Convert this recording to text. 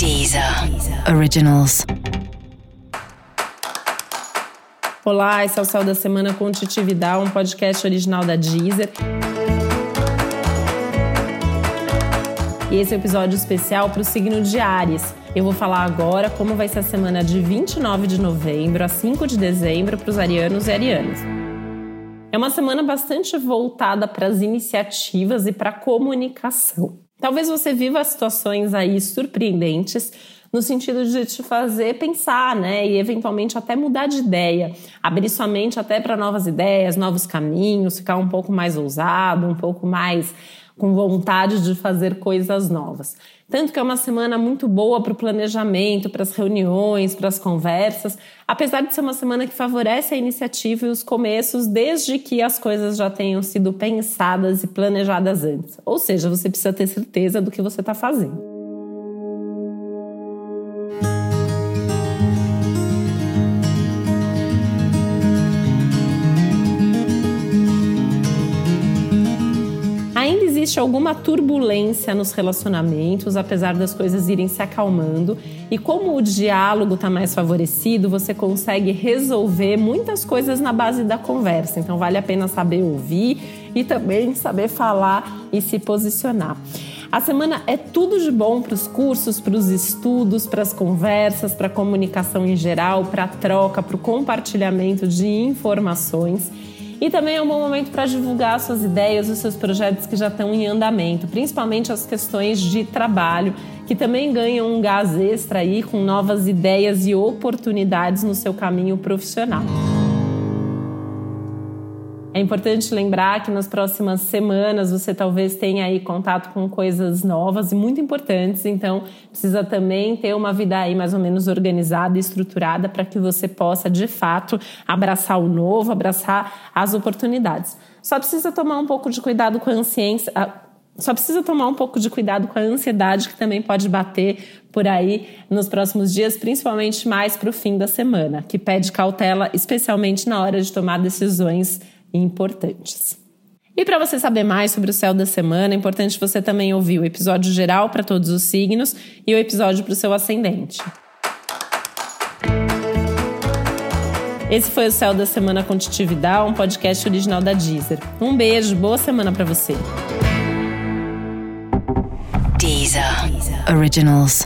Deezer Originals. Olá, esse é o Céu da Semana com Titi Vidal, um podcast original da Deezer. E esse é um episódio especial para o signo de Ares. Eu vou falar agora como vai ser a semana de 29 de novembro a 5 de dezembro para os arianos e arianas. É uma semana bastante voltada para as iniciativas e para a comunicação. Talvez você viva situações aí surpreendentes no sentido de te fazer pensar, né? E eventualmente até mudar de ideia, abrir sua mente até para novas ideias, novos caminhos, ficar um pouco mais ousado, um pouco mais com vontade de fazer coisas novas. Tanto que é uma semana muito boa para o planejamento, para as reuniões, para as conversas, apesar de ser uma semana que favorece a iniciativa e os começos, desde que as coisas já tenham sido pensadas e planejadas antes. Ou seja, você precisa ter certeza do que você está fazendo. Existe alguma turbulência nos relacionamentos, apesar das coisas irem se acalmando. E como o diálogo está mais favorecido, você consegue resolver muitas coisas na base da conversa. Então, vale a pena saber ouvir e também saber falar e se posicionar. A semana é tudo de bom para os cursos, para os estudos, para as conversas, para a comunicação em geral, para a troca, para o compartilhamento de informações. E também é um bom momento para divulgar suas ideias, os seus projetos que já estão em andamento, principalmente as questões de trabalho, que também ganham um gás extra aí com novas ideias e oportunidades no seu caminho profissional. É importante lembrar que nas próximas semanas você talvez tenha aí contato com coisas novas e muito importantes, então precisa também ter uma vida aí mais ou menos organizada e estruturada para que você possa de fato abraçar o novo, abraçar as oportunidades. Só precisa tomar um pouco de cuidado com a ansiência, só precisa tomar um pouco de cuidado com a ansiedade que também pode bater por aí nos próximos dias, principalmente mais para o fim da semana, que pede cautela, especialmente na hora de tomar decisões importantes. E para você saber mais sobre o céu da semana, é importante você também ouvir o episódio geral para todos os signos e o episódio para o seu ascendente. Esse foi o Céu da Semana com Titi Vidal, um podcast original da Deezer. Um beijo, boa semana para você. Deezer. Originals.